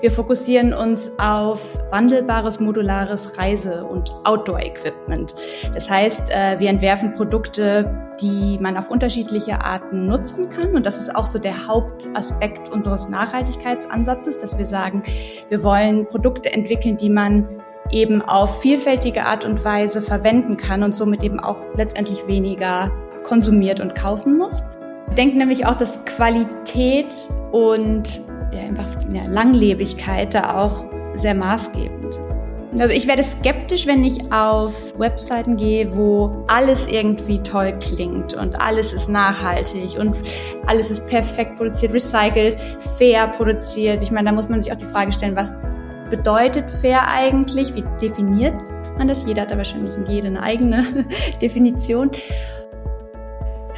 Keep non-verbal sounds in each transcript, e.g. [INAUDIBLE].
Wir fokussieren uns auf wandelbares, modulares Reise- und Outdoor-Equipment. Das heißt, äh, wir entwerfen Produkte, die man auf unterschiedliche Arten nutzen kann. Und das ist auch so der Hauptaspekt unseres Nachhaltigkeitsansatzes, dass wir sagen, wir wollen Produkte entwickeln, die man eben auf vielfältige Art und Weise verwenden kann und somit eben auch letztendlich weniger konsumiert und kaufen muss. Wir denken nämlich auch, dass Qualität und ja, einfach ja, Langlebigkeit da auch sehr maßgebend. Also ich werde skeptisch, wenn ich auf Webseiten gehe, wo alles irgendwie toll klingt und alles ist nachhaltig und alles ist perfekt produziert, recycelt, fair produziert. Ich meine, da muss man sich auch die Frage stellen, was bedeutet fair eigentlich? Wie definiert man das? Jeder hat da wahrscheinlich jede eine eigene [LAUGHS] Definition.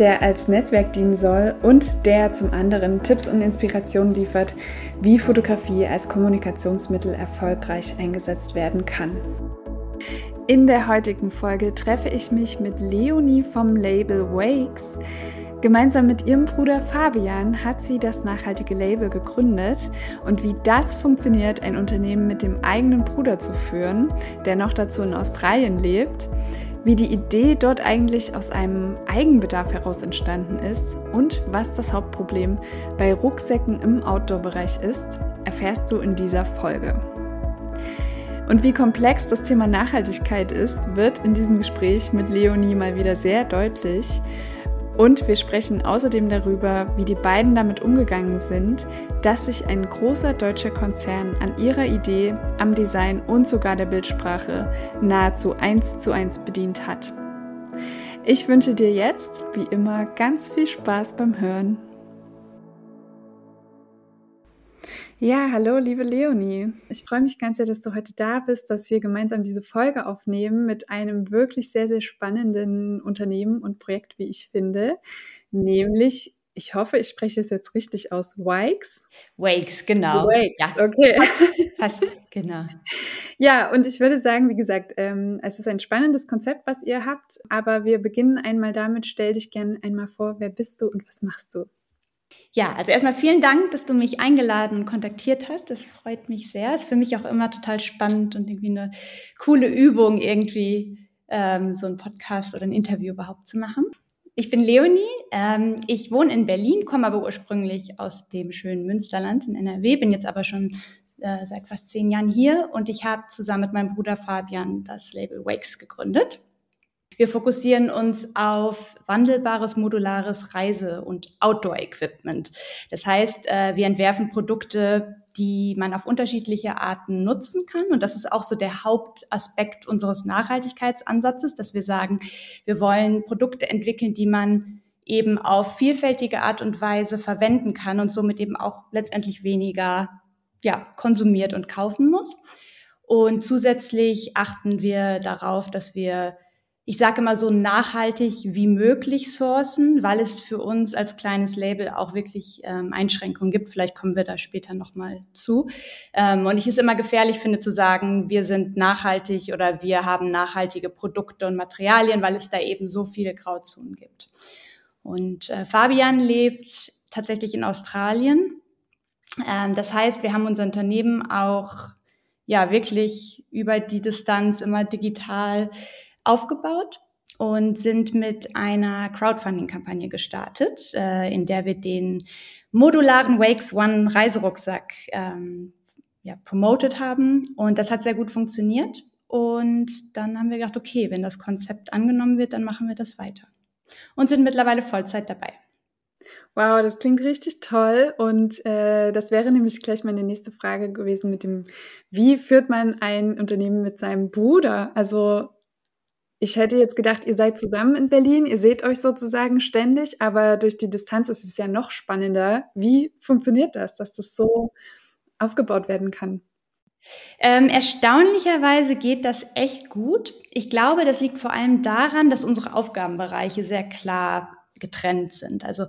der als Netzwerk dienen soll und der zum anderen Tipps und Inspirationen liefert, wie Fotografie als Kommunikationsmittel erfolgreich eingesetzt werden kann. In der heutigen Folge treffe ich mich mit Leonie vom Label Wakes. Gemeinsam mit ihrem Bruder Fabian hat sie das nachhaltige Label gegründet und wie das funktioniert, ein Unternehmen mit dem eigenen Bruder zu führen, der noch dazu in Australien lebt, wie die Idee dort eigentlich aus einem Eigenbedarf heraus entstanden ist und was das Hauptproblem bei Rucksäcken im Outdoor-Bereich ist, erfährst du in dieser Folge. Und wie komplex das Thema Nachhaltigkeit ist, wird in diesem Gespräch mit Leonie mal wieder sehr deutlich. Und wir sprechen außerdem darüber, wie die beiden damit umgegangen sind, dass sich ein großer deutscher Konzern an ihrer Idee, am Design und sogar der Bildsprache nahezu eins zu eins bedient hat. Ich wünsche dir jetzt, wie immer, ganz viel Spaß beim Hören. Ja, hallo, liebe Leonie. Ich freue mich ganz sehr, dass du heute da bist, dass wir gemeinsam diese Folge aufnehmen mit einem wirklich sehr, sehr spannenden Unternehmen und Projekt, wie ich finde, nämlich ich hoffe, ich spreche es jetzt richtig aus. Wakes? Wakes, genau. Wakes, ja. okay. Passt, genau. [LAUGHS] Ja, und ich würde sagen, wie gesagt, ähm, es ist ein spannendes Konzept, was ihr habt, aber wir beginnen einmal damit. Stell dich gerne einmal vor, wer bist du und was machst du? Ja, also erstmal vielen Dank, dass du mich eingeladen und kontaktiert hast. Das freut mich sehr. Ist für mich auch immer total spannend und irgendwie eine coole Übung, irgendwie ähm, so ein Podcast oder ein Interview überhaupt zu machen. Ich bin Leonie. Ähm, ich wohne in Berlin, komme aber ursprünglich aus dem schönen Münsterland in NRW, bin jetzt aber schon äh, seit fast zehn Jahren hier und ich habe zusammen mit meinem Bruder Fabian das Label Wakes gegründet. Wir fokussieren uns auf wandelbares, modulares Reise- und Outdoor-Equipment. Das heißt, äh, wir entwerfen Produkte, die man auf unterschiedliche Arten nutzen kann. Und das ist auch so der Hauptaspekt unseres Nachhaltigkeitsansatzes, dass wir sagen, wir wollen Produkte entwickeln, die man eben auf vielfältige Art und Weise verwenden kann und somit eben auch letztendlich weniger ja, konsumiert und kaufen muss. Und zusätzlich achten wir darauf, dass wir ich sage immer so nachhaltig wie möglich sourcen, weil es für uns als kleines Label auch wirklich ähm, Einschränkungen gibt. Vielleicht kommen wir da später nochmal zu. Ähm, und ich es immer gefährlich finde zu sagen, wir sind nachhaltig oder wir haben nachhaltige Produkte und Materialien, weil es da eben so viele Grauzonen gibt. Und äh, Fabian lebt tatsächlich in Australien. Ähm, das heißt, wir haben unser Unternehmen auch ja wirklich über die Distanz immer digital aufgebaut und sind mit einer Crowdfunding-Kampagne gestartet, äh, in der wir den modularen Wakes One Reiserucksack ähm, ja, promoted haben. Und das hat sehr gut funktioniert. Und dann haben wir gedacht, okay, wenn das Konzept angenommen wird, dann machen wir das weiter. Und sind mittlerweile Vollzeit dabei. Wow, das klingt richtig toll. Und äh, das wäre nämlich gleich meine nächste Frage gewesen mit dem, wie führt man ein Unternehmen mit seinem Bruder? Also ich hätte jetzt gedacht, ihr seid zusammen in Berlin, ihr seht euch sozusagen ständig, aber durch die Distanz ist es ja noch spannender. Wie funktioniert das, dass das so aufgebaut werden kann? Ähm, erstaunlicherweise geht das echt gut. Ich glaube, das liegt vor allem daran, dass unsere Aufgabenbereiche sehr klar getrennt sind. Also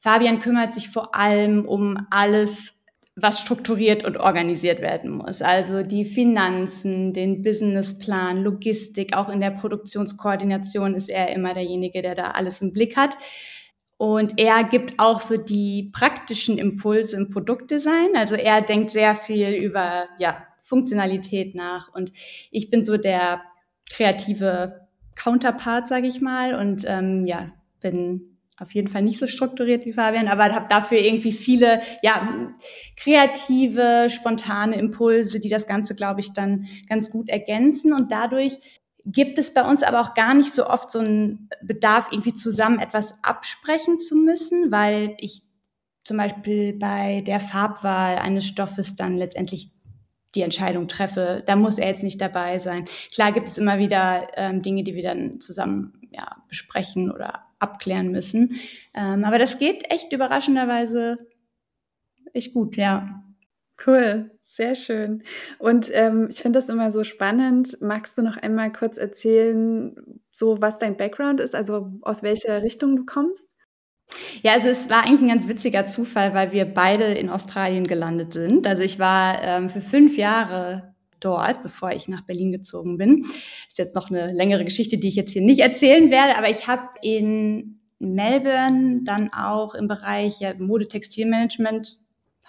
Fabian kümmert sich vor allem um alles, was strukturiert und organisiert werden muss. Also die Finanzen, den Businessplan, Logistik, auch in der Produktionskoordination ist er immer derjenige, der da alles im Blick hat. Und er gibt auch so die praktischen Impulse im Produktdesign. Also er denkt sehr viel über ja, Funktionalität nach. Und ich bin so der kreative Counterpart, sage ich mal. Und ähm, ja, bin auf jeden Fall nicht so strukturiert wie Fabian, aber habe dafür irgendwie viele ja kreative, spontane Impulse, die das Ganze, glaube ich, dann ganz gut ergänzen. Und dadurch gibt es bei uns aber auch gar nicht so oft so einen Bedarf, irgendwie zusammen etwas absprechen zu müssen, weil ich zum Beispiel bei der Farbwahl eines Stoffes dann letztendlich die Entscheidung treffe. Da muss er jetzt nicht dabei sein. Klar gibt es immer wieder ähm, Dinge, die wir dann zusammen ja, besprechen oder abklären müssen. Ähm, aber das geht echt überraschenderweise echt gut, ja. Cool, sehr schön. Und ähm, ich finde das immer so spannend. Magst du noch einmal kurz erzählen, so was dein Background ist, also aus welcher Richtung du kommst? Ja, also es war eigentlich ein ganz witziger Zufall, weil wir beide in Australien gelandet sind. Also ich war ähm, für fünf Jahre dort, bevor ich nach Berlin gezogen bin. Ist jetzt noch eine längere Geschichte, die ich jetzt hier nicht erzählen werde, aber ich habe in Melbourne dann auch im Bereich ja, Mode-Textilmanagement,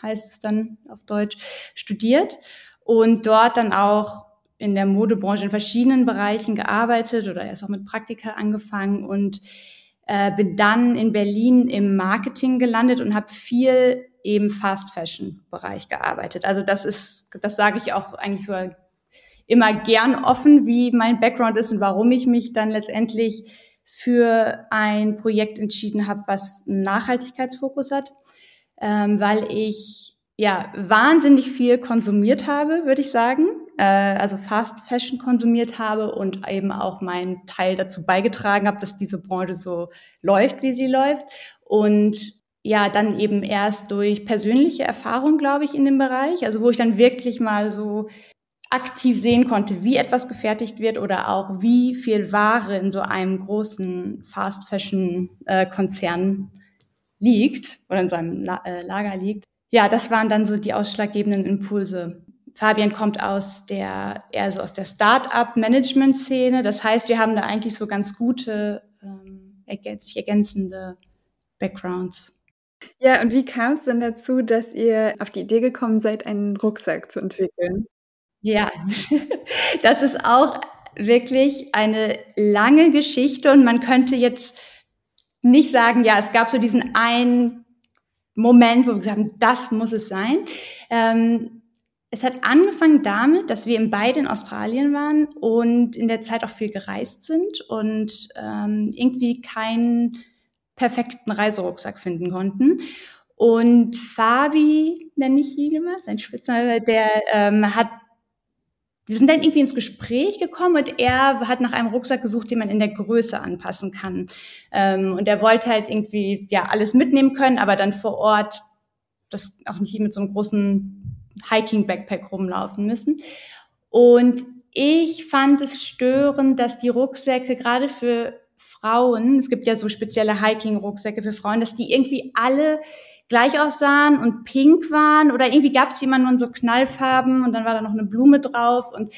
heißt es dann auf Deutsch, studiert und dort dann auch in der Modebranche in verschiedenen Bereichen gearbeitet oder erst auch mit Praktika angefangen und äh, bin dann in Berlin im Marketing gelandet und habe viel im Fast Fashion Bereich gearbeitet. Also das ist, das sage ich auch eigentlich so immer gern offen, wie mein Background ist und warum ich mich dann letztendlich für ein Projekt entschieden habe, was einen Nachhaltigkeitsfokus hat, ähm, weil ich ja wahnsinnig viel konsumiert habe, würde ich sagen. Äh, also Fast Fashion konsumiert habe und eben auch meinen Teil dazu beigetragen habe, dass diese Branche so läuft, wie sie läuft. Und ja, dann eben erst durch persönliche Erfahrung, glaube ich, in dem Bereich, also wo ich dann wirklich mal so aktiv sehen konnte, wie etwas gefertigt wird oder auch wie viel Ware in so einem großen Fast Fashion äh, Konzern liegt oder in so einem äh, Lager liegt. Ja, das waren dann so die ausschlaggebenden Impulse. Fabian kommt aus der eher so aus der Start-up Management Szene. Das heißt, wir haben da eigentlich so ganz gute ähm, sich ergänzende Backgrounds. Ja, und wie kam es denn dazu, dass ihr auf die Idee gekommen seid, einen Rucksack zu entwickeln? Ja, [LAUGHS] das ist auch wirklich eine lange Geschichte und man könnte jetzt nicht sagen, ja, es gab so diesen einen Moment, wo wir gesagt haben, das muss es sein. Ähm, es hat angefangen damit, dass wir beide in Australien waren und in der Zeit auch viel gereist sind und ähm, irgendwie keinen perfekten Reiserucksack finden konnten. Und Fabi, nenne ich ihn immer, sein Spitzname, der ähm, hat wir sind dann irgendwie ins Gespräch gekommen und er hat nach einem Rucksack gesucht, den man in der Größe anpassen kann. Ähm, und er wollte halt irgendwie ja alles mitnehmen können, aber dann vor Ort das auch nicht mit so einem großen Hiking-Backpack rumlaufen müssen. Und ich fand es störend, dass die Rucksäcke gerade für Frauen, es gibt ja so spezielle Hiking-Rucksäcke für Frauen, dass die irgendwie alle gleich aussahen und pink waren oder irgendwie gab es immer nur in so Knallfarben und dann war da noch eine Blume drauf und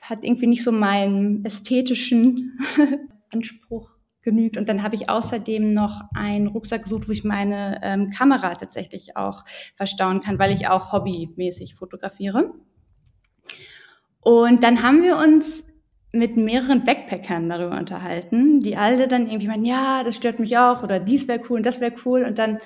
hat irgendwie nicht so meinen ästhetischen [LAUGHS] Anspruch genügt. Und dann habe ich außerdem noch einen Rucksack gesucht, wo ich meine ähm, Kamera tatsächlich auch verstauen kann, weil ich auch hobbymäßig fotografiere. Und dann haben wir uns mit mehreren Backpackern darüber unterhalten, die alle dann irgendwie meinen, ja, das stört mich auch oder dies wäre cool und das wäre cool. Und dann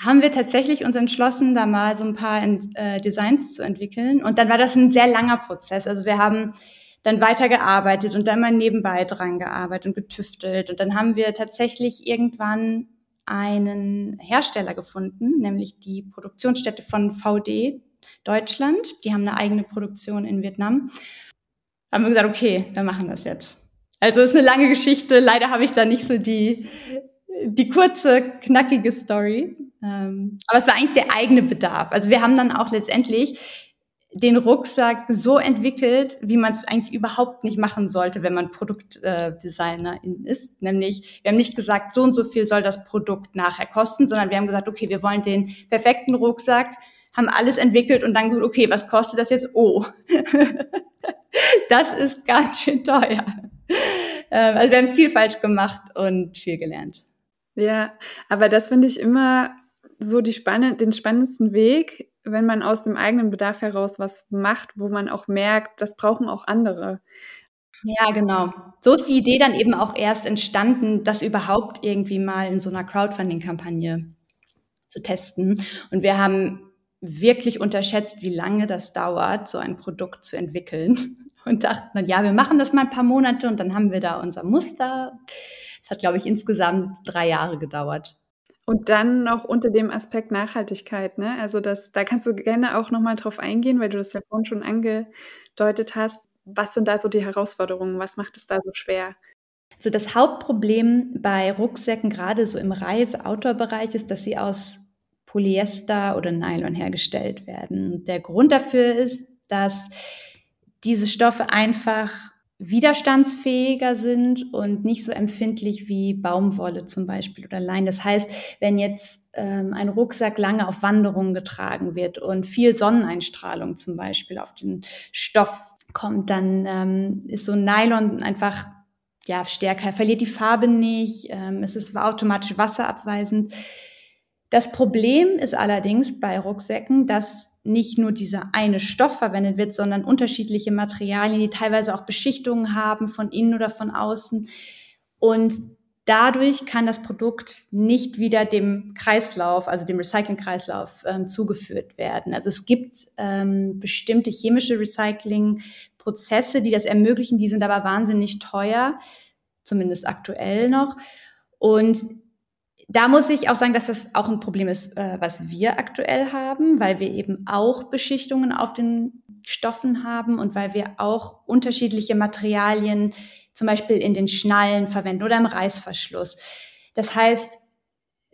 haben wir tatsächlich uns entschlossen, da mal so ein paar äh, Designs zu entwickeln. Und dann war das ein sehr langer Prozess. Also wir haben dann weitergearbeitet und dann mal nebenbei dran gearbeitet und getüftelt. Und dann haben wir tatsächlich irgendwann einen Hersteller gefunden, nämlich die Produktionsstätte von VD Deutschland. Die haben eine eigene Produktion in Vietnam. Haben wir gesagt, okay, wir machen das jetzt. Also es ist eine lange Geschichte. Leider habe ich da nicht so die, die kurze, knackige Story. Ähm, aber es war eigentlich der eigene Bedarf. Also wir haben dann auch letztendlich den Rucksack so entwickelt, wie man es eigentlich überhaupt nicht machen sollte, wenn man Produktdesignerin äh, ist. Nämlich, wir haben nicht gesagt, so und so viel soll das Produkt nachher kosten, sondern wir haben gesagt, okay, wir wollen den perfekten Rucksack, haben alles entwickelt und dann gesagt, okay, was kostet das jetzt? Oh, [LAUGHS] das ist ganz schön teuer. Ähm, also wir haben viel falsch gemacht und viel gelernt. Ja, aber das finde ich immer so die spannend, den spannendsten Weg, wenn man aus dem eigenen Bedarf heraus was macht, wo man auch merkt, das brauchen auch andere. Ja, genau. So ist die Idee dann eben auch erst entstanden, das überhaupt irgendwie mal in so einer Crowdfunding-Kampagne zu testen. Und wir haben wirklich unterschätzt, wie lange das dauert, so ein Produkt zu entwickeln. [LAUGHS] Und dachten dann, ja, wir machen das mal ein paar Monate und dann haben wir da unser Muster. Es hat, glaube ich, insgesamt drei Jahre gedauert. Und dann noch unter dem Aspekt Nachhaltigkeit, ne? Also das, da kannst du gerne auch nochmal drauf eingehen, weil du das ja vorhin schon angedeutet hast. Was sind da so die Herausforderungen? Was macht es da so schwer? Also das Hauptproblem bei Rucksäcken, gerade so im Reise-Outdoor-Bereich, ist, dass sie aus Polyester oder Nylon hergestellt werden. Der Grund dafür ist, dass diese Stoffe einfach widerstandsfähiger sind und nicht so empfindlich wie Baumwolle zum Beispiel oder Lein. Das heißt, wenn jetzt ähm, ein Rucksack lange auf Wanderungen getragen wird und viel Sonneneinstrahlung zum Beispiel auf den Stoff kommt, dann ähm, ist so Nylon einfach ja stärker, verliert die Farbe nicht, ähm, es ist automatisch wasserabweisend. Das Problem ist allerdings bei Rucksäcken, dass nicht nur dieser eine Stoff verwendet wird, sondern unterschiedliche Materialien, die teilweise auch Beschichtungen haben von innen oder von außen. Und dadurch kann das Produkt nicht wieder dem Kreislauf, also dem Recycling-Kreislauf ähm, zugeführt werden. Also es gibt ähm, bestimmte chemische Recycling-Prozesse, die das ermöglichen, die sind aber wahnsinnig teuer, zumindest aktuell noch. Und da muss ich auch sagen, dass das auch ein Problem ist, äh, was wir aktuell haben, weil wir eben auch Beschichtungen auf den Stoffen haben und weil wir auch unterschiedliche Materialien zum Beispiel in den Schnallen verwenden oder im Reißverschluss. Das heißt,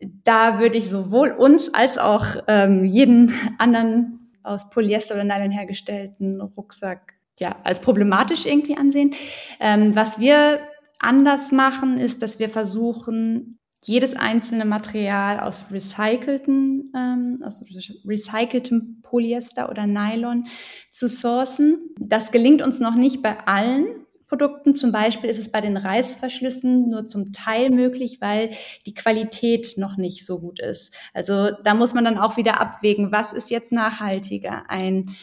da würde ich sowohl uns als auch ähm, jeden anderen aus Polyester oder Nylon hergestellten Rucksack ja als problematisch irgendwie ansehen. Ähm, was wir anders machen, ist, dass wir versuchen, jedes einzelne Material aus recycelten, ähm, aus recyceltem Polyester oder Nylon zu sourcen. Das gelingt uns noch nicht bei allen Produkten. Zum Beispiel ist es bei den Reißverschlüssen nur zum Teil möglich, weil die Qualität noch nicht so gut ist. Also da muss man dann auch wieder abwägen, was ist jetzt nachhaltiger? Ein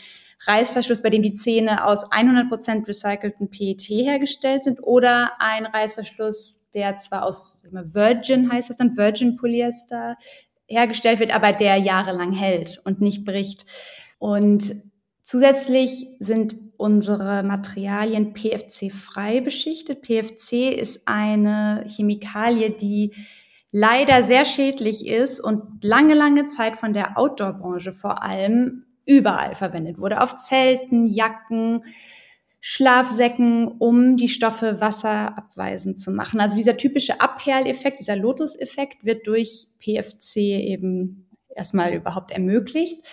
Reißverschluss, bei dem die Zähne aus 100% recycelten PET hergestellt sind oder ein Reißverschluss, der zwar aus Virgin heißt das dann, Virgin Polyester hergestellt wird, aber der jahrelang hält und nicht bricht. Und zusätzlich sind unsere Materialien PFC-frei beschichtet. PFC ist eine Chemikalie, die leider sehr schädlich ist und lange, lange Zeit von der Outdoor-Branche vor allem überall verwendet wurde. Auf Zelten, Jacken, Schlafsäcken, um die Stoffe wasserabweisend zu machen. Also dieser typische Abperleffekt, dieser Lotus-Effekt wird durch PFC eben erstmal überhaupt ermöglicht.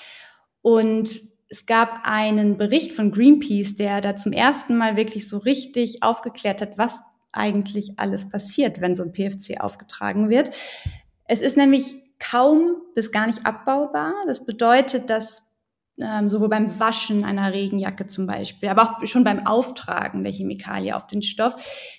Und es gab einen Bericht von Greenpeace, der da zum ersten Mal wirklich so richtig aufgeklärt hat, was eigentlich alles passiert, wenn so ein PFC aufgetragen wird. Es ist nämlich kaum bis gar nicht abbaubar. Das bedeutet, dass ähm, sowohl beim Waschen einer Regenjacke zum Beispiel, aber auch schon beim Auftragen der Chemikalie auf den Stoff,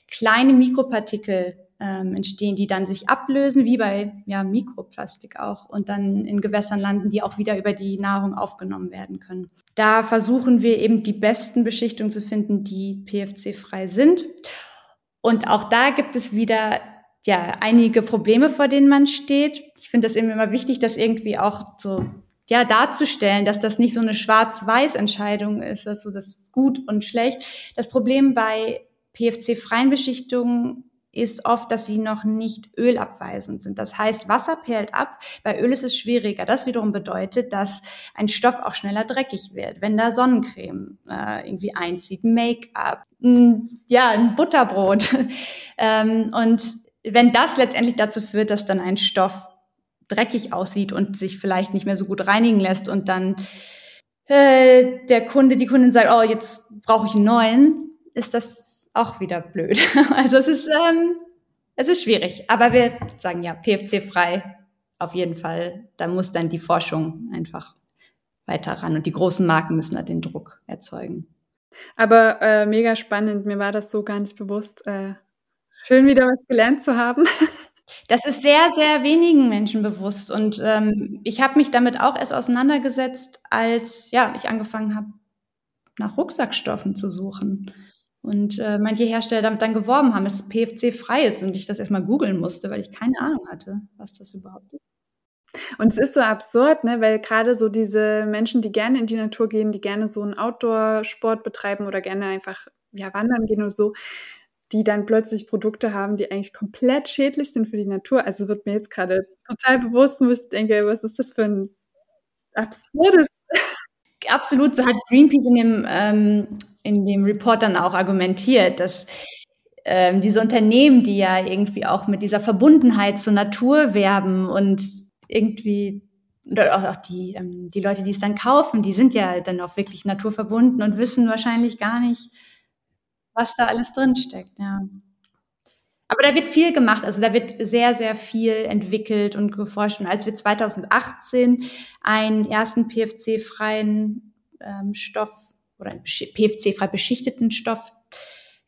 kleine Mikropartikel ähm, entstehen, die dann sich ablösen, wie bei ja, Mikroplastik auch, und dann in Gewässern landen, die auch wieder über die Nahrung aufgenommen werden können. Da versuchen wir eben die besten Beschichtungen zu finden, die PFC-frei sind. Und auch da gibt es wieder ja einige Probleme, vor denen man steht. Ich finde das eben immer wichtig, dass irgendwie auch so ja, darzustellen, dass das nicht so eine Schwarz-Weiß-Entscheidung ist, also das gut und schlecht. Das Problem bei PFC-freien Beschichtungen ist oft, dass sie noch nicht ölabweisend sind. Das heißt, Wasser perlt ab. Bei Öl ist es schwieriger. Das wiederum bedeutet, dass ein Stoff auch schneller dreckig wird, wenn da Sonnencreme äh, irgendwie einzieht, Make-up, ja, ein Butterbrot. [LAUGHS] ähm, und wenn das letztendlich dazu führt, dass dann ein Stoff dreckig aussieht und sich vielleicht nicht mehr so gut reinigen lässt und dann äh, der Kunde, die Kundin sagt, oh, jetzt brauche ich einen neuen, ist das auch wieder blöd. [LAUGHS] Also es ist, ähm, es ist schwierig. Aber wir sagen ja, PFC-frei auf jeden Fall. Da muss dann die Forschung einfach weiter ran und die großen Marken müssen da den Druck erzeugen. Aber äh, mega spannend, mir war das so gar nicht bewusst. Äh, schön wieder was gelernt zu haben. [LAUGHS] Das ist sehr, sehr wenigen Menschen bewusst. Und ähm, ich habe mich damit auch erst auseinandergesetzt, als ja, ich angefangen habe, nach Rucksackstoffen zu suchen. Und äh, manche Hersteller damit dann geworben haben, dass es PFC-frei ist und ich das erstmal googeln musste, weil ich keine Ahnung hatte, was das überhaupt ist. Und es ist so absurd, ne, weil gerade so diese Menschen, die gerne in die Natur gehen, die gerne so einen Outdoor-Sport betreiben oder gerne einfach ja, wandern gehen oder so, die dann plötzlich Produkte haben, die eigentlich komplett schädlich sind für die Natur. Also wird mir jetzt gerade total bewusst, wo ich denke, was ist das für ein absurdes. [LAUGHS] Absolut, so hat Greenpeace in dem, ähm, in dem Report dann auch argumentiert, dass ähm, diese Unternehmen, die ja irgendwie auch mit dieser Verbundenheit zur Natur werben und irgendwie oder auch die, ähm, die Leute, die es dann kaufen, die sind ja dann auch wirklich naturverbunden und wissen wahrscheinlich gar nicht, was da alles drin steckt, ja. Aber da wird viel gemacht, also da wird sehr, sehr viel entwickelt und geforscht. Und als wir 2018 einen ersten PFC-freien ähm, Stoff oder einen PFC-frei beschichteten Stoff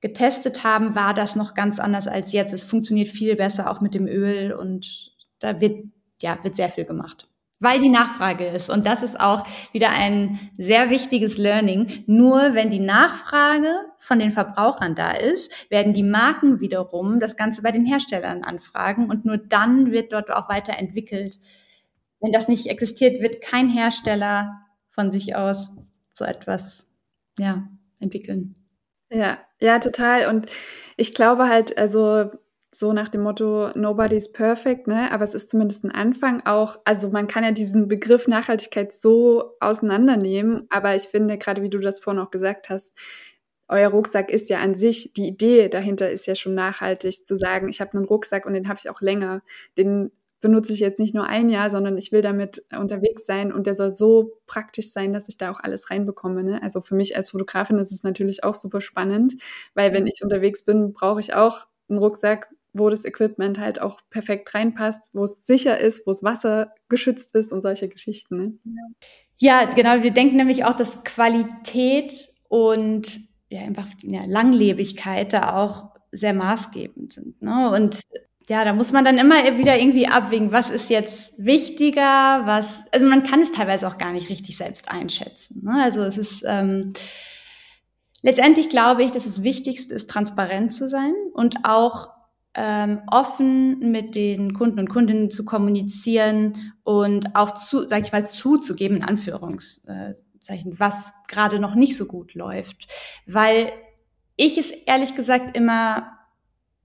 getestet haben, war das noch ganz anders als jetzt. Es funktioniert viel besser auch mit dem Öl und da wird, ja, wird sehr viel gemacht weil die Nachfrage ist. Und das ist auch wieder ein sehr wichtiges Learning. Nur wenn die Nachfrage von den Verbrauchern da ist, werden die Marken wiederum das Ganze bei den Herstellern anfragen und nur dann wird dort auch weiterentwickelt. Wenn das nicht existiert, wird kein Hersteller von sich aus so etwas ja, entwickeln. Ja, ja, total. Und ich glaube halt, also so nach dem Motto, nobody's perfect, ne? Aber es ist zumindest ein Anfang auch. Also man kann ja diesen Begriff Nachhaltigkeit so auseinandernehmen, aber ich finde, gerade wie du das vorhin auch gesagt hast, euer Rucksack ist ja an sich, die Idee dahinter ist ja schon nachhaltig, zu sagen, ich habe einen Rucksack und den habe ich auch länger. Den benutze ich jetzt nicht nur ein Jahr, sondern ich will damit unterwegs sein und der soll so praktisch sein, dass ich da auch alles reinbekomme. Ne? Also für mich als Fotografin ist es natürlich auch super spannend, weil wenn ich unterwegs bin, brauche ich auch einen Rucksack, wo das Equipment halt auch perfekt reinpasst, wo es sicher ist, wo es wassergeschützt ist und solche Geschichten. Ne? Ja, genau. Wir denken nämlich auch, dass Qualität und ja, einfach ja, Langlebigkeit da auch sehr maßgebend sind. Ne? Und ja, da muss man dann immer wieder irgendwie abwägen, was ist jetzt wichtiger, was, also man kann es teilweise auch gar nicht richtig selbst einschätzen. Ne? Also es ist, ähm, letztendlich glaube ich, dass das Wichtigste ist, transparent zu sein und auch ähm, offen mit den Kunden und Kundinnen zu kommunizieren und auch zu, sag ich mal, zuzugeben, in Anführungszeichen, was gerade noch nicht so gut läuft. Weil ich es ehrlich gesagt immer,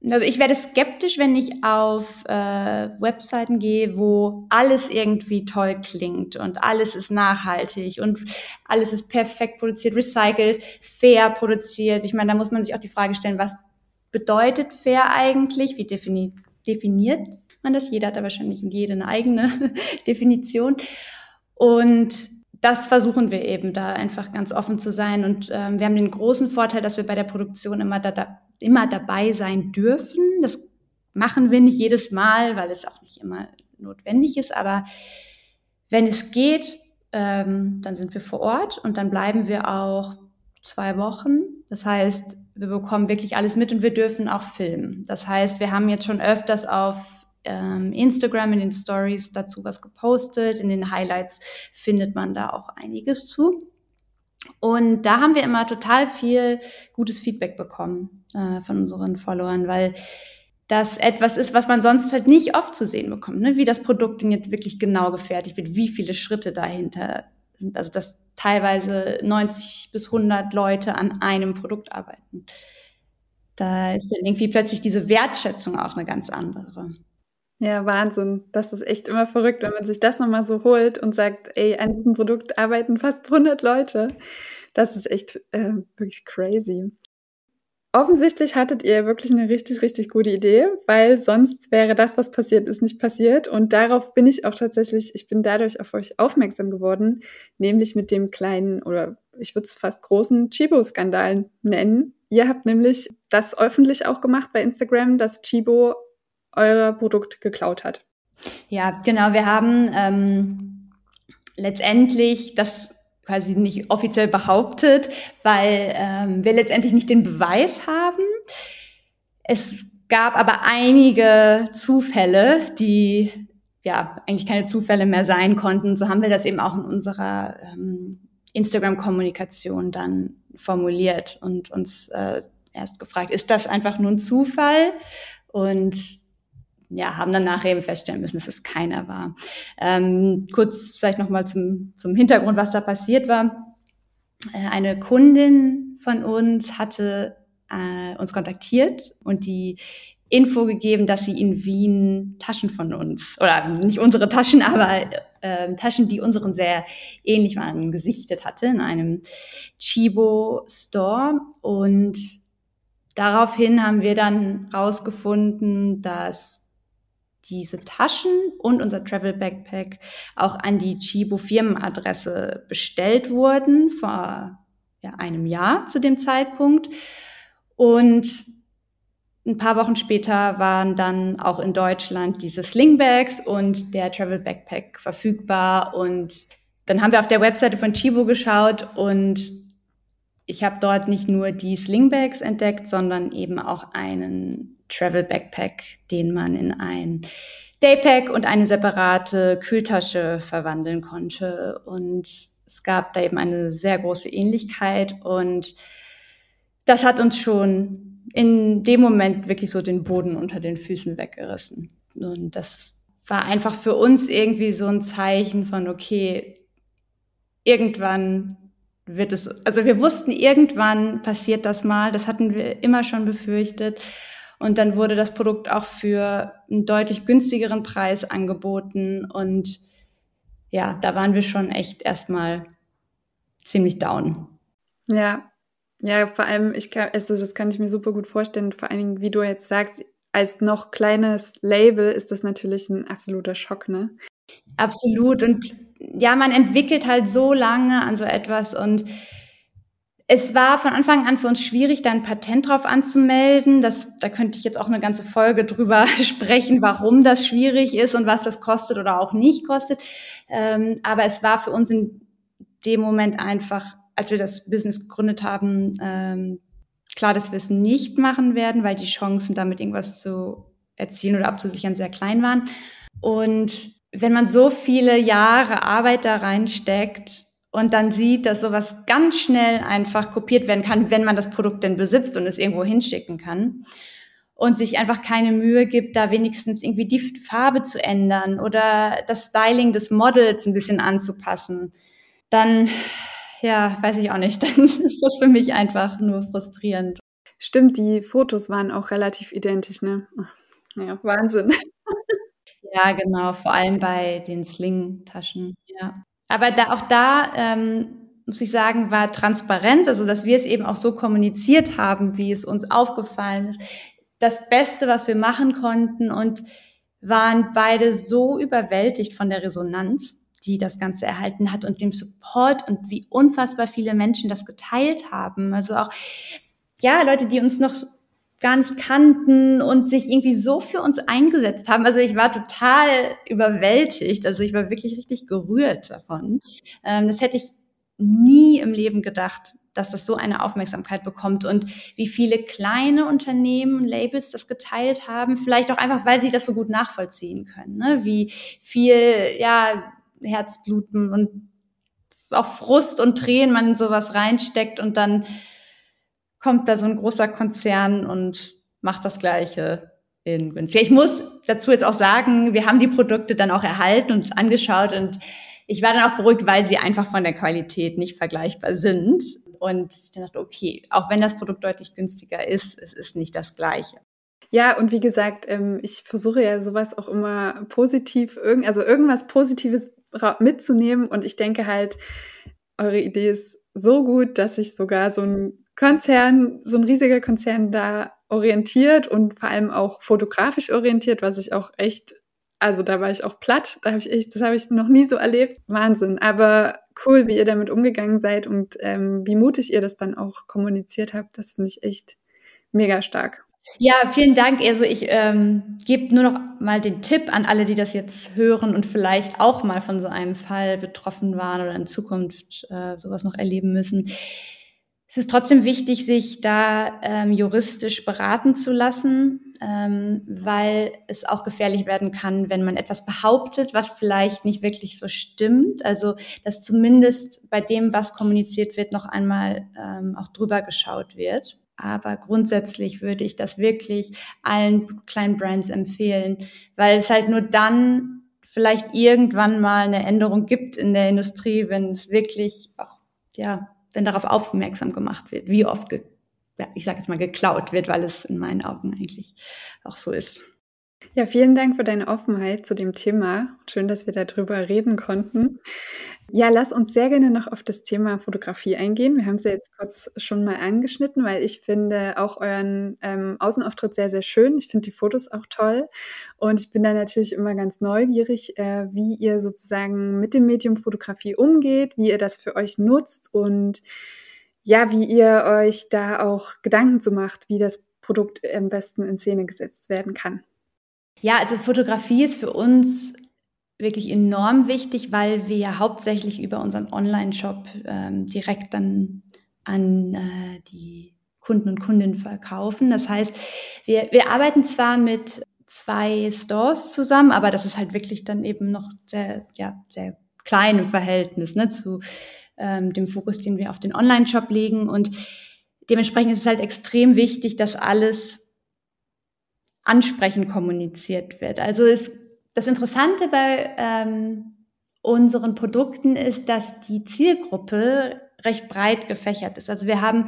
also ich werde skeptisch, wenn ich auf äh, Webseiten gehe, wo alles irgendwie toll klingt und alles ist nachhaltig und alles ist perfekt produziert, recycelt, fair produziert. Ich meine, da muss man sich auch die Frage stellen, was bedeutet fair eigentlich? Wie defini definiert man das? Jeder hat da wahrscheinlich jede eine eigene [LAUGHS] Definition. Und das versuchen wir eben, da einfach ganz offen zu sein. Und ähm, wir haben den großen Vorteil, dass wir bei der Produktion immer, da, da, immer dabei sein dürfen. Das machen wir nicht jedes Mal, weil es auch nicht immer notwendig ist. Aber wenn es geht, ähm, dann sind wir vor Ort und dann bleiben wir auch zwei Wochen. Das heißt, wir bekommen wirklich alles mit und wir dürfen auch filmen. Das heißt, wir haben jetzt schon öfters auf ähm, Instagram in den Stories dazu was gepostet. In den Highlights findet man da auch einiges zu. Und da haben wir immer total viel gutes Feedback bekommen äh, von unseren Followern, weil das etwas ist, was man sonst halt nicht oft zu sehen bekommt, ne? wie das Produkt denn jetzt wirklich genau gefertigt wird, wie viele Schritte dahinter sind. Also das teilweise 90 bis 100 Leute an einem Produkt arbeiten. Da ist dann irgendwie plötzlich diese Wertschätzung auch eine ganz andere. Ja, Wahnsinn. Das ist echt immer verrückt, wenn man sich das nochmal so holt und sagt, ey, an diesem Produkt arbeiten fast 100 Leute. Das ist echt äh, wirklich crazy. Offensichtlich hattet ihr wirklich eine richtig, richtig gute Idee, weil sonst wäre das, was passiert ist, nicht passiert. Und darauf bin ich auch tatsächlich, ich bin dadurch auf euch aufmerksam geworden, nämlich mit dem kleinen oder ich würde es fast großen Chibo-Skandal nennen. Ihr habt nämlich das öffentlich auch gemacht bei Instagram, dass Chibo euer Produkt geklaut hat. Ja, genau. Wir haben ähm, letztendlich das quasi nicht offiziell behauptet, weil ähm, wir letztendlich nicht den Beweis haben. Es gab aber einige Zufälle, die ja eigentlich keine Zufälle mehr sein konnten. So haben wir das eben auch in unserer ähm, Instagram-Kommunikation dann formuliert und uns äh, erst gefragt, ist das einfach nur ein Zufall? Und ja, haben dann nachher eben feststellen müssen, dass es keiner war. Ähm, kurz vielleicht nochmal zum, zum Hintergrund, was da passiert war. Äh, eine Kundin von uns hatte äh, uns kontaktiert und die Info gegeben, dass sie in Wien Taschen von uns, oder nicht unsere Taschen, aber äh, Taschen, die unseren sehr ähnlich waren, gesichtet hatte in einem Chibo Store. Und daraufhin haben wir dann rausgefunden, dass diese Taschen und unser Travel Backpack auch an die Chibo Firmenadresse bestellt wurden vor ja, einem Jahr zu dem Zeitpunkt. Und ein paar Wochen später waren dann auch in Deutschland diese Slingbags und der Travel Backpack verfügbar. Und dann haben wir auf der Webseite von Chibo geschaut und ich habe dort nicht nur die Slingbags entdeckt, sondern eben auch einen Travel Backpack, den man in ein Daypack und eine separate Kühltasche verwandeln konnte. Und es gab da eben eine sehr große Ähnlichkeit und das hat uns schon in dem Moment wirklich so den Boden unter den Füßen weggerissen. Und das war einfach für uns irgendwie so ein Zeichen von, okay, irgendwann wird es, also wir wussten, irgendwann passiert das mal, das hatten wir immer schon befürchtet. Und dann wurde das Produkt auch für einen deutlich günstigeren Preis angeboten. Und ja, da waren wir schon echt erstmal ziemlich down. Ja, ja, vor allem, ich kann, also das kann ich mir super gut vorstellen. Vor allen Dingen, wie du jetzt sagst, als noch kleines Label ist das natürlich ein absoluter Schock, ne? Absolut. Und ja, man entwickelt halt so lange an so etwas und es war von Anfang an für uns schwierig, da ein Patent drauf anzumelden. Das, da könnte ich jetzt auch eine ganze Folge drüber [LAUGHS] sprechen, warum das schwierig ist und was das kostet oder auch nicht kostet. Ähm, aber es war für uns in dem Moment einfach, als wir das Business gegründet haben, ähm, klar, dass wir es nicht machen werden, weil die Chancen, damit irgendwas zu erzielen oder abzusichern, sehr klein waren. Und wenn man so viele Jahre Arbeit da reinsteckt, und dann sieht, dass sowas ganz schnell einfach kopiert werden kann, wenn man das Produkt denn besitzt und es irgendwo hinschicken kann und sich einfach keine Mühe gibt, da wenigstens irgendwie die Farbe zu ändern oder das Styling des Models ein bisschen anzupassen, dann, ja, weiß ich auch nicht, [LAUGHS] dann ist das für mich einfach nur frustrierend. Stimmt, die Fotos waren auch relativ identisch, ne? Ja, Wahnsinn. [LAUGHS] Ja, genau, vor allem bei den Sling-Taschen, ja. Aber da, auch da, ähm, muss ich sagen, war Transparenz, also dass wir es eben auch so kommuniziert haben, wie es uns aufgefallen ist, das Beste, was wir machen konnten und waren beide so überwältigt von der Resonanz, die das Ganze erhalten hat und dem Support und wie unfassbar viele Menschen das geteilt haben. Also auch, ja, Leute, die uns noch gar nicht kannten und sich irgendwie so für uns eingesetzt haben. Also ich war total überwältigt. Also ich war wirklich richtig gerührt davon. Ähm, das hätte ich nie im Leben gedacht, dass das so eine Aufmerksamkeit bekommt und wie viele kleine Unternehmen, Labels das geteilt haben, vielleicht auch einfach, weil sie das so gut nachvollziehen können, ne? wie viel ja Herzbluten und auch Frust und Tränen man in sowas reinsteckt und dann kommt da so ein großer Konzern und macht das Gleiche in günstig. Ich muss dazu jetzt auch sagen, wir haben die Produkte dann auch erhalten und angeschaut und ich war dann auch beruhigt, weil sie einfach von der Qualität nicht vergleichbar sind. Und ich dachte, okay, auch wenn das Produkt deutlich günstiger ist, es ist nicht das Gleiche. Ja, und wie gesagt, ähm, ich versuche ja sowas auch immer positiv, also irgendwas Positives mitzunehmen. Und ich denke halt, eure Idee ist so gut, dass ich sogar so ein Konzern, so ein riesiger Konzern da orientiert und vor allem auch fotografisch orientiert, was ich auch echt, also da war ich auch platt, da habe ich echt, das habe ich noch nie so erlebt. Wahnsinn. Aber cool, wie ihr damit umgegangen seid und ähm, wie mutig ihr das dann auch kommuniziert habt. Das finde ich echt mega stark. Ja, vielen Dank. Also ich ähm, gebe nur noch mal den Tipp an alle, die das jetzt hören und vielleicht auch mal von so einem Fall betroffen waren oder in Zukunft äh, sowas noch erleben müssen. Es ist trotzdem wichtig, sich da ähm, juristisch beraten zu lassen, ähm, weil es auch gefährlich werden kann, wenn man etwas behauptet, was vielleicht nicht wirklich so stimmt. Also dass zumindest bei dem, was kommuniziert wird, noch einmal ähm, auch drüber geschaut wird. Aber grundsätzlich würde ich das wirklich allen kleinen Brands empfehlen, weil es halt nur dann vielleicht irgendwann mal eine Änderung gibt in der Industrie, wenn es wirklich auch, ja, wenn darauf aufmerksam gemacht wird, wie oft, ja, ich sage jetzt mal, geklaut wird, weil es in meinen Augen eigentlich auch so ist. Ja, vielen Dank für deine Offenheit zu dem Thema. Schön, dass wir darüber reden konnten. Ja, lass uns sehr gerne noch auf das Thema Fotografie eingehen. Wir haben es ja jetzt kurz schon mal angeschnitten, weil ich finde auch euren ähm, Außenauftritt sehr, sehr schön. Ich finde die Fotos auch toll. Und ich bin da natürlich immer ganz neugierig, äh, wie ihr sozusagen mit dem Medium Fotografie umgeht, wie ihr das für euch nutzt und ja, wie ihr euch da auch Gedanken zu macht, wie das Produkt am besten in Szene gesetzt werden kann. Ja, also Fotografie ist für uns wirklich enorm wichtig, weil wir ja hauptsächlich über unseren Online-Shop ähm, direkt dann an äh, die Kunden und Kundinnen verkaufen. Das heißt, wir, wir arbeiten zwar mit zwei Stores zusammen, aber das ist halt wirklich dann eben noch sehr, ja, sehr klein im Verhältnis ne, zu ähm, dem Fokus, den wir auf den Online-Shop legen. Und dementsprechend ist es halt extrem wichtig, dass alles ansprechend kommuniziert wird. Also es, das Interessante bei ähm, unseren Produkten ist, dass die Zielgruppe recht breit gefächert ist. Also wir haben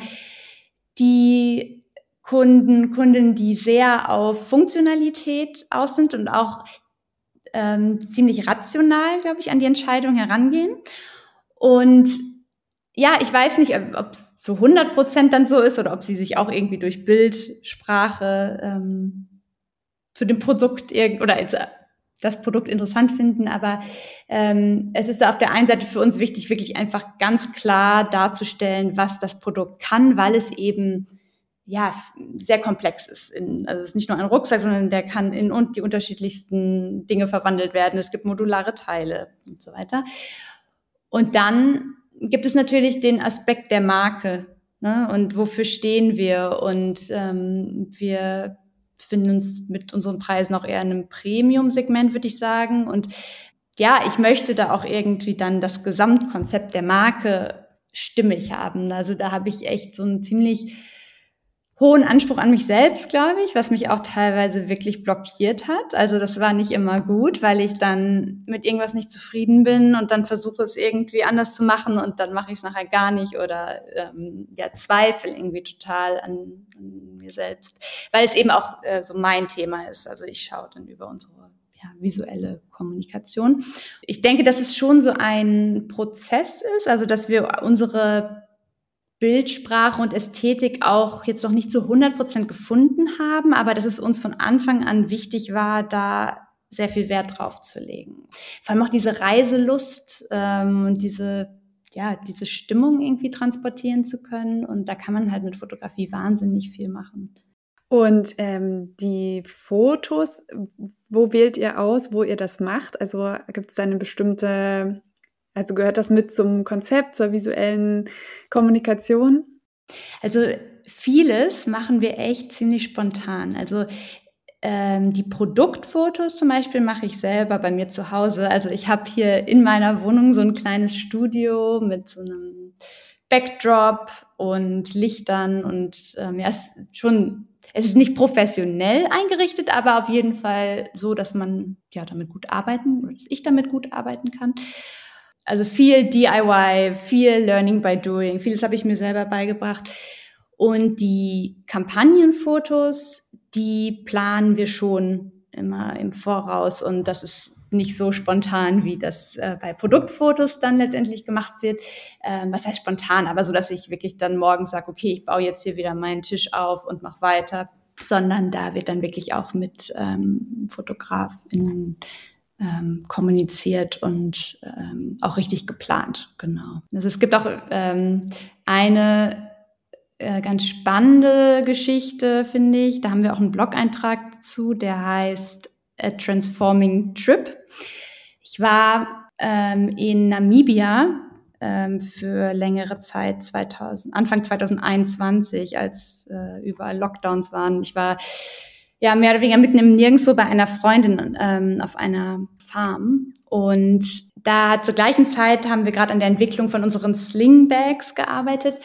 die Kunden, Kunden, die sehr auf Funktionalität aus sind und auch ähm, ziemlich rational, glaube ich, an die Entscheidung herangehen. Und ja, ich weiß nicht, ob es zu 100 Prozent dann so ist oder ob sie sich auch irgendwie durch Bildsprache ähm, zu dem Produkt oder als äh, das Produkt interessant finden. Aber ähm, es ist auf der einen Seite für uns wichtig, wirklich einfach ganz klar darzustellen, was das Produkt kann, weil es eben ja sehr komplex ist. In, also es ist nicht nur ein Rucksack, sondern der kann in und die unterschiedlichsten Dinge verwandelt werden. Es gibt modulare Teile und so weiter. Und dann gibt es natürlich den Aspekt der Marke. Ne? Und wofür stehen wir? Und ähm, wir befinden uns mit unseren Preisen auch eher in einem Premium-Segment, würde ich sagen. Und ja, ich möchte da auch irgendwie dann das Gesamtkonzept der Marke stimmig haben. Also da habe ich echt so einen ziemlich hohen Anspruch an mich selbst, glaube ich, was mich auch teilweise wirklich blockiert hat. Also das war nicht immer gut, weil ich dann mit irgendwas nicht zufrieden bin und dann versuche es irgendwie anders zu machen und dann mache ich es nachher gar nicht oder ähm, ja zweifle irgendwie total an, an mir selbst, weil es eben auch äh, so mein Thema ist. Also ich schaue dann über unsere ja, visuelle Kommunikation. Ich denke, dass es schon so ein Prozess ist, also dass wir unsere Bildsprache und Ästhetik auch jetzt noch nicht zu 100 Prozent gefunden haben, aber dass es uns von Anfang an wichtig war, da sehr viel Wert drauf zu legen. Vor allem auch diese Reiselust ähm, und diese ja, diese Stimmung irgendwie transportieren zu können. Und da kann man halt mit Fotografie wahnsinnig viel machen. Und ähm, die Fotos, wo wählt ihr aus, wo ihr das macht? Also gibt es da eine bestimmte also gehört das mit zum Konzept, zur visuellen Kommunikation? Also vieles machen wir echt ziemlich spontan. Also ähm, die Produktfotos zum Beispiel mache ich selber bei mir zu Hause. Also ich habe hier in meiner Wohnung so ein kleines Studio mit so einem Backdrop und Lichtern und ähm, ja, es ist schon, es ist nicht professionell eingerichtet, aber auf jeden Fall so, dass man ja damit gut arbeiten, dass ich damit gut arbeiten kann. Also viel DIY, viel Learning by Doing, vieles habe ich mir selber beigebracht. Und die Kampagnenfotos, die planen wir schon immer im Voraus. Und das ist nicht so spontan, wie das äh, bei Produktfotos dann letztendlich gemacht wird. Ähm, was heißt spontan? Aber so, dass ich wirklich dann morgens sage, okay, ich baue jetzt hier wieder meinen Tisch auf und mache weiter, sondern da wird dann wirklich auch mit ähm, Fotografinnen ähm, kommuniziert und ähm, auch richtig geplant. Genau. Also es gibt auch ähm, eine äh, ganz spannende Geschichte, finde ich. Da haben wir auch einen Blog-Eintrag dazu, der heißt A Transforming Trip. Ich war ähm, in Namibia ähm, für längere Zeit, 2000, Anfang 2021, als äh, überall Lockdowns waren. Ich war ja mehr oder weniger mitten im Nirgendwo bei einer Freundin ähm, auf einer Farm. Und da zur gleichen Zeit haben wir gerade an der Entwicklung von unseren Slingbags gearbeitet.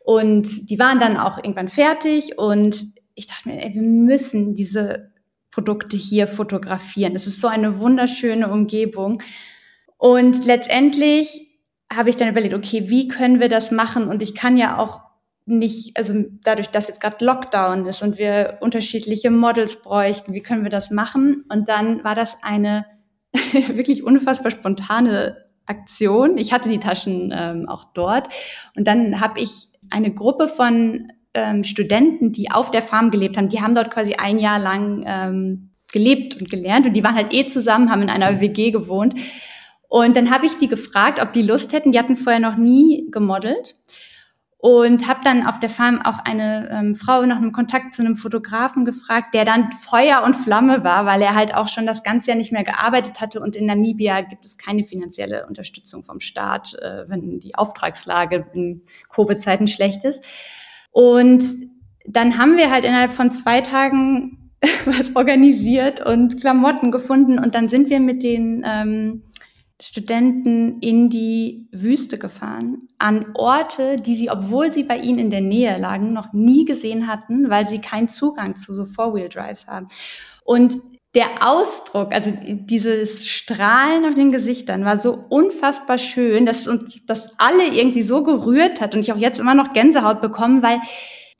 Und die waren dann auch irgendwann fertig. Und ich dachte mir, ey, wir müssen diese Produkte hier fotografieren. Es ist so eine wunderschöne Umgebung. Und letztendlich habe ich dann überlegt, okay, wie können wir das machen? Und ich kann ja auch nicht, also dadurch, dass jetzt gerade Lockdown ist und wir unterschiedliche Models bräuchten, wie können wir das machen? Und dann war das eine [LAUGHS] wirklich unfassbar spontane Aktion. Ich hatte die Taschen ähm, auch dort und dann habe ich eine Gruppe von ähm, Studenten, die auf der Farm gelebt haben, die haben dort quasi ein Jahr lang ähm, gelebt und gelernt und die waren halt eh zusammen, haben in einer WG gewohnt. Und dann habe ich die gefragt, ob die Lust hätten. Die hatten vorher noch nie gemodelt und habe dann auf der Farm auch eine ähm, Frau nach einem Kontakt zu einem Fotografen gefragt, der dann Feuer und Flamme war, weil er halt auch schon das ganze Jahr nicht mehr gearbeitet hatte und in Namibia gibt es keine finanzielle Unterstützung vom Staat, äh, wenn die Auftragslage in Covid-Zeiten schlecht ist. Und dann haben wir halt innerhalb von zwei Tagen [LAUGHS] was organisiert und Klamotten gefunden und dann sind wir mit den ähm, Studenten in die Wüste gefahren, an Orte, die sie, obwohl sie bei ihnen in der Nähe lagen, noch nie gesehen hatten, weil sie keinen Zugang zu so Four-Wheel-Drives haben. Und der Ausdruck, also dieses Strahlen auf den Gesichtern war so unfassbar schön, dass uns das alle irgendwie so gerührt hat und ich auch jetzt immer noch Gänsehaut bekommen, weil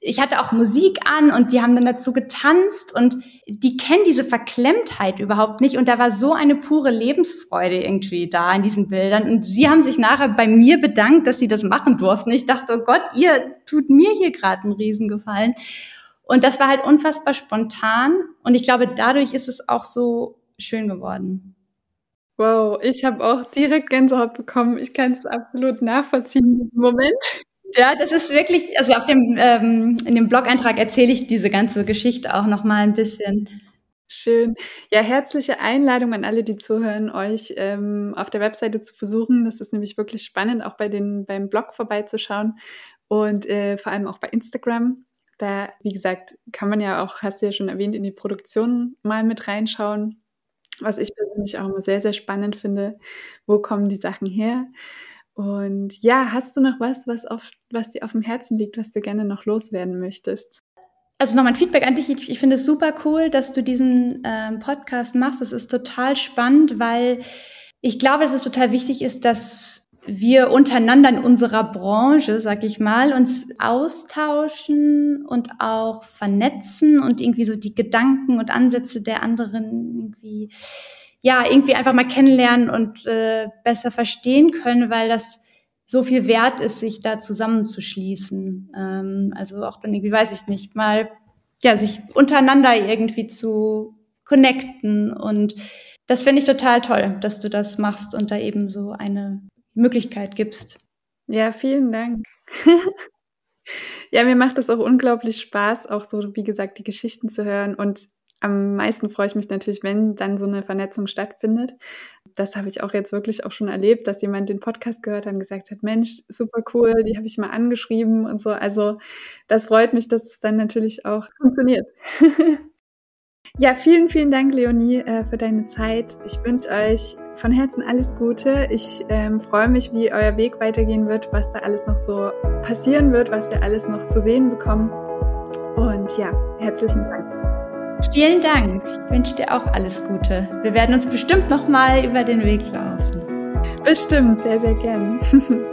ich hatte auch Musik an und die haben dann dazu getanzt und die kennen diese Verklemmtheit überhaupt nicht und da war so eine pure Lebensfreude irgendwie da in diesen Bildern und sie haben sich nachher bei mir bedankt, dass sie das machen durften. Ich dachte, oh Gott, ihr tut mir hier gerade einen Riesengefallen. Und das war halt unfassbar spontan und ich glaube, dadurch ist es auch so schön geworden. Wow, ich habe auch direkt Gänsehaut bekommen. Ich kann es absolut nachvollziehen im Moment. Ja, das ist wirklich, also auf dem, ähm, in dem Blog-Eintrag erzähle ich diese ganze Geschichte auch noch mal ein bisschen. Schön. Ja, herzliche Einladung an alle, die zuhören, euch ähm, auf der Webseite zu besuchen. Das ist nämlich wirklich spannend, auch bei den, beim Blog vorbeizuschauen und äh, vor allem auch bei Instagram. Da, wie gesagt, kann man ja auch, hast du ja schon erwähnt, in die Produktion mal mit reinschauen, was ich persönlich auch immer sehr, sehr spannend finde. Wo kommen die Sachen her? Und ja, hast du noch was, was, auf, was dir auf dem Herzen liegt, was du gerne noch loswerden möchtest? Also nochmal ein Feedback an dich. Ich, ich finde es super cool, dass du diesen ähm, Podcast machst. Das ist total spannend, weil ich glaube, dass es total wichtig ist, dass wir untereinander in unserer Branche, sag ich mal, uns austauschen und auch vernetzen und irgendwie so die Gedanken und Ansätze der anderen irgendwie ja, irgendwie einfach mal kennenlernen und äh, besser verstehen können, weil das so viel wert ist, sich da zusammenzuschließen. Ähm, also auch dann irgendwie, weiß ich nicht, mal, ja, sich untereinander irgendwie zu connecten. Und das finde ich total toll, dass du das machst und da eben so eine Möglichkeit gibst. Ja, vielen Dank. [LAUGHS] ja, mir macht es auch unglaublich Spaß, auch so, wie gesagt, die Geschichten zu hören und am meisten freue ich mich natürlich, wenn dann so eine Vernetzung stattfindet. Das habe ich auch jetzt wirklich auch schon erlebt, dass jemand den Podcast gehört hat und gesagt hat, Mensch, super cool, die habe ich mal angeschrieben und so. Also das freut mich, dass es dann natürlich auch funktioniert. [LAUGHS] ja, vielen, vielen Dank, Leonie, äh, für deine Zeit. Ich wünsche euch von Herzen alles Gute. Ich ähm, freue mich, wie euer Weg weitergehen wird, was da alles noch so passieren wird, was wir alles noch zu sehen bekommen. Und ja, herzlichen Dank. Vielen Dank. Ich wünsche dir auch alles Gute. Wir werden uns bestimmt noch mal über den Weg laufen. Bestimmt, sehr, sehr gern. [LAUGHS]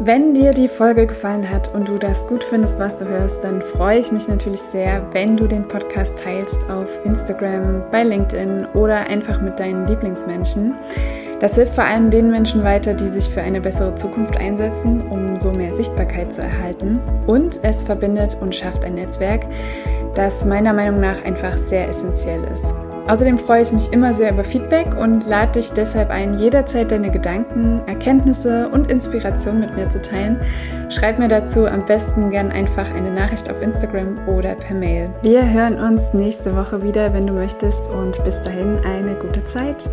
Wenn dir die Folge gefallen hat und du das gut findest, was du hörst, dann freue ich mich natürlich sehr, wenn du den Podcast teilst auf Instagram, bei LinkedIn oder einfach mit deinen Lieblingsmenschen. Das hilft vor allem den Menschen weiter, die sich für eine bessere Zukunft einsetzen, um so mehr Sichtbarkeit zu erhalten. Und es verbindet und schafft ein Netzwerk, das meiner Meinung nach einfach sehr essentiell ist. Außerdem freue ich mich immer sehr über Feedback und lade dich deshalb ein, jederzeit deine Gedanken, Erkenntnisse und Inspiration mit mir zu teilen. Schreib mir dazu am besten gern einfach eine Nachricht auf Instagram oder per Mail. Wir hören uns nächste Woche wieder, wenn du möchtest und bis dahin eine gute Zeit.